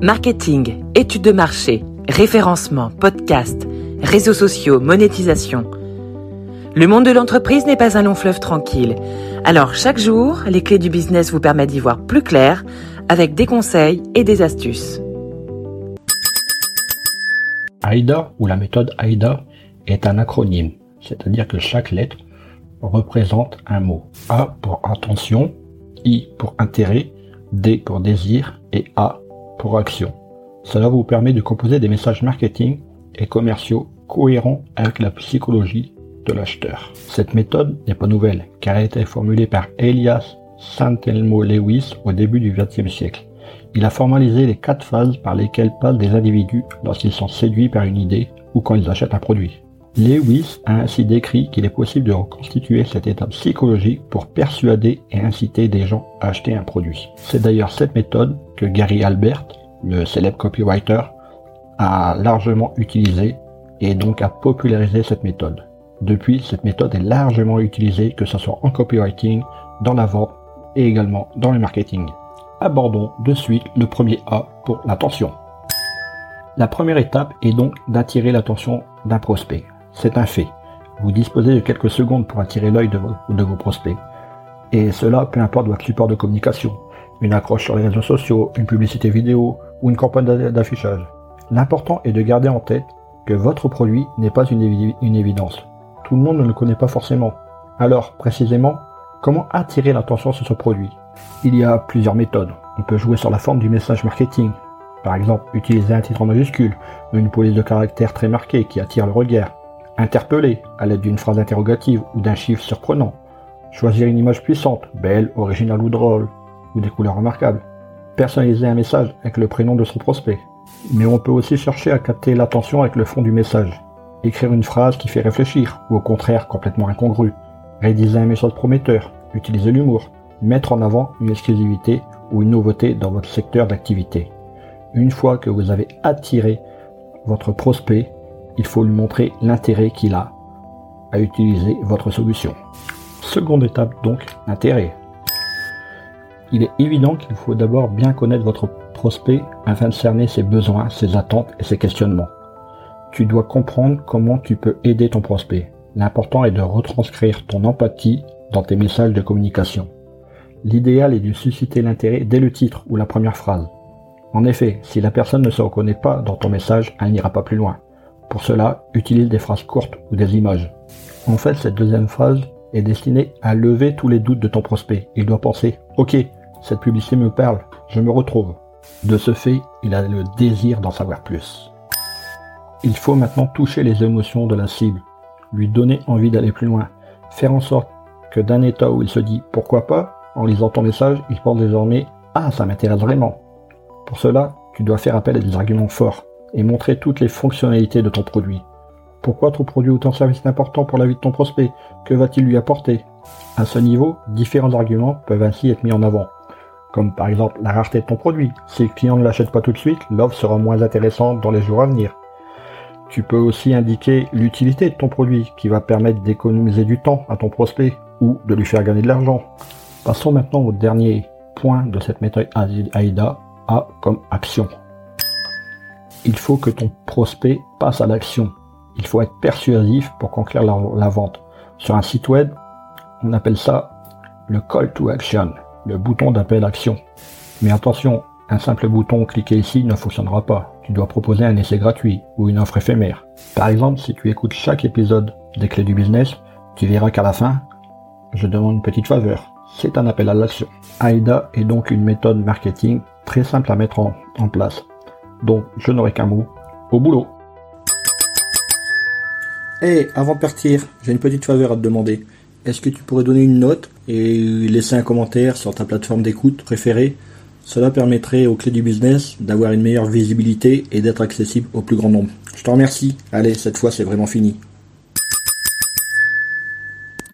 Marketing, études de marché, référencement, podcast, réseaux sociaux, monétisation. Le monde de l'entreprise n'est pas un long fleuve tranquille. Alors chaque jour, les clés du business vous permettent d'y voir plus clair avec des conseils et des astuces. AIDA ou la méthode AIDA est un acronyme, c'est-à-dire que chaque lettre représente un mot. A pour attention, I pour intérêt, D pour désir et A action. Cela vous permet de composer des messages marketing et commerciaux cohérents avec la psychologie de l'acheteur. Cette méthode n'est pas nouvelle car elle a été formulée par Elias Santelmo Lewis au début du XXe siècle. Il a formalisé les quatre phases par lesquelles passent des individus lorsqu'ils sont séduits par une idée ou quand ils achètent un produit. Lewis a ainsi décrit qu'il est possible de reconstituer cet état psychologique pour persuader et inciter des gens à acheter un produit. C'est d'ailleurs cette méthode que Gary Albert, le célèbre copywriter, a largement utilisée et donc a popularisé cette méthode. Depuis, cette méthode est largement utilisée, que ce soit en copywriting, dans la vente et également dans le marketing. Abordons de suite le premier A pour l'attention. La première étape est donc d'attirer l'attention d'un prospect. C'est un fait. Vous disposez de quelques secondes pour attirer l'œil de, vos prospects. Et cela, peu importe votre support de communication. Une accroche sur les réseaux sociaux, une publicité vidéo ou une campagne d'affichage. L'important est de garder en tête que votre produit n'est pas une, une évidence. Tout le monde ne le connaît pas forcément. Alors, précisément, comment attirer l'attention sur ce produit? Il y a plusieurs méthodes. On peut jouer sur la forme du message marketing. Par exemple, utiliser un titre en majuscule une police de caractère très marquée qui attire le regard. Interpeller à l'aide d'une phrase interrogative ou d'un chiffre surprenant. Choisir une image puissante, belle, originale ou drôle, ou des couleurs remarquables. Personnaliser un message avec le prénom de son prospect. Mais on peut aussi chercher à capter l'attention avec le fond du message. Écrire une phrase qui fait réfléchir, ou au contraire complètement incongrue. Rédiger un message prometteur. Utiliser l'humour. Mettre en avant une exclusivité ou une nouveauté dans votre secteur d'activité. Une fois que vous avez attiré votre prospect, il faut lui montrer l'intérêt qu'il a à utiliser votre solution. Seconde étape donc, l'intérêt. Il est évident qu'il faut d'abord bien connaître votre prospect afin de cerner ses besoins, ses attentes et ses questionnements. Tu dois comprendre comment tu peux aider ton prospect. L'important est de retranscrire ton empathie dans tes messages de communication. L'idéal est de susciter l'intérêt dès le titre ou la première phrase. En effet, si la personne ne se reconnaît pas dans ton message, elle n'ira pas plus loin. Pour cela, utilise des phrases courtes ou des images. En fait, cette deuxième phrase est destinée à lever tous les doutes de ton prospect. Il doit penser, ok, cette publicité me parle, je me retrouve. De ce fait, il a le désir d'en savoir plus. Il faut maintenant toucher les émotions de la cible, lui donner envie d'aller plus loin, faire en sorte que d'un état où il se dit pourquoi pas, en lisant ton message, il pense désormais ah ça m'intéresse vraiment. Pour cela, tu dois faire appel à des arguments forts, et montrer toutes les fonctionnalités de ton produit. Pourquoi ton produit ou ton service est important pour la vie de ton prospect? Que va-t-il lui apporter? À ce niveau, différents arguments peuvent ainsi être mis en avant, comme par exemple la rareté de ton produit. Si le client ne l'achète pas tout de suite, l'offre sera moins intéressante dans les jours à venir. Tu peux aussi indiquer l'utilité de ton produit qui va permettre d'économiser du temps à ton prospect ou de lui faire gagner de l'argent. Passons maintenant au dernier point de cette méthode AIDA, A comme action il faut que ton prospect passe à l'action. Il faut être persuasif pour conclure la, vente. Sur un site web, on appelle ça le call to action, le bouton d'appel action. Mais attention, un simple bouton cliqué ici ne fonctionnera pas. Tu dois proposer un essai gratuit ou une offre éphémère. Par exemple, si tu écoutes chaque épisode des clés du business, tu verras qu'à la fin, je demande une petite faveur. C'est un appel à l'action. AIDA est donc une méthode marketing très simple à mettre en place. Donc, je n'aurai qu'un mot. Au boulot. Eh, avant de partir, j'ai une petite faveur à te demander. Est-ce que tu pourrais donner une note et laisser un commentaire sur ta plateforme d'écoute préférée? Cela permettrait aux clés du business d'avoir une meilleure visibilité et d'être accessible au plus grand nombre. Je te remercie. Allez, cette fois c'est vraiment fini.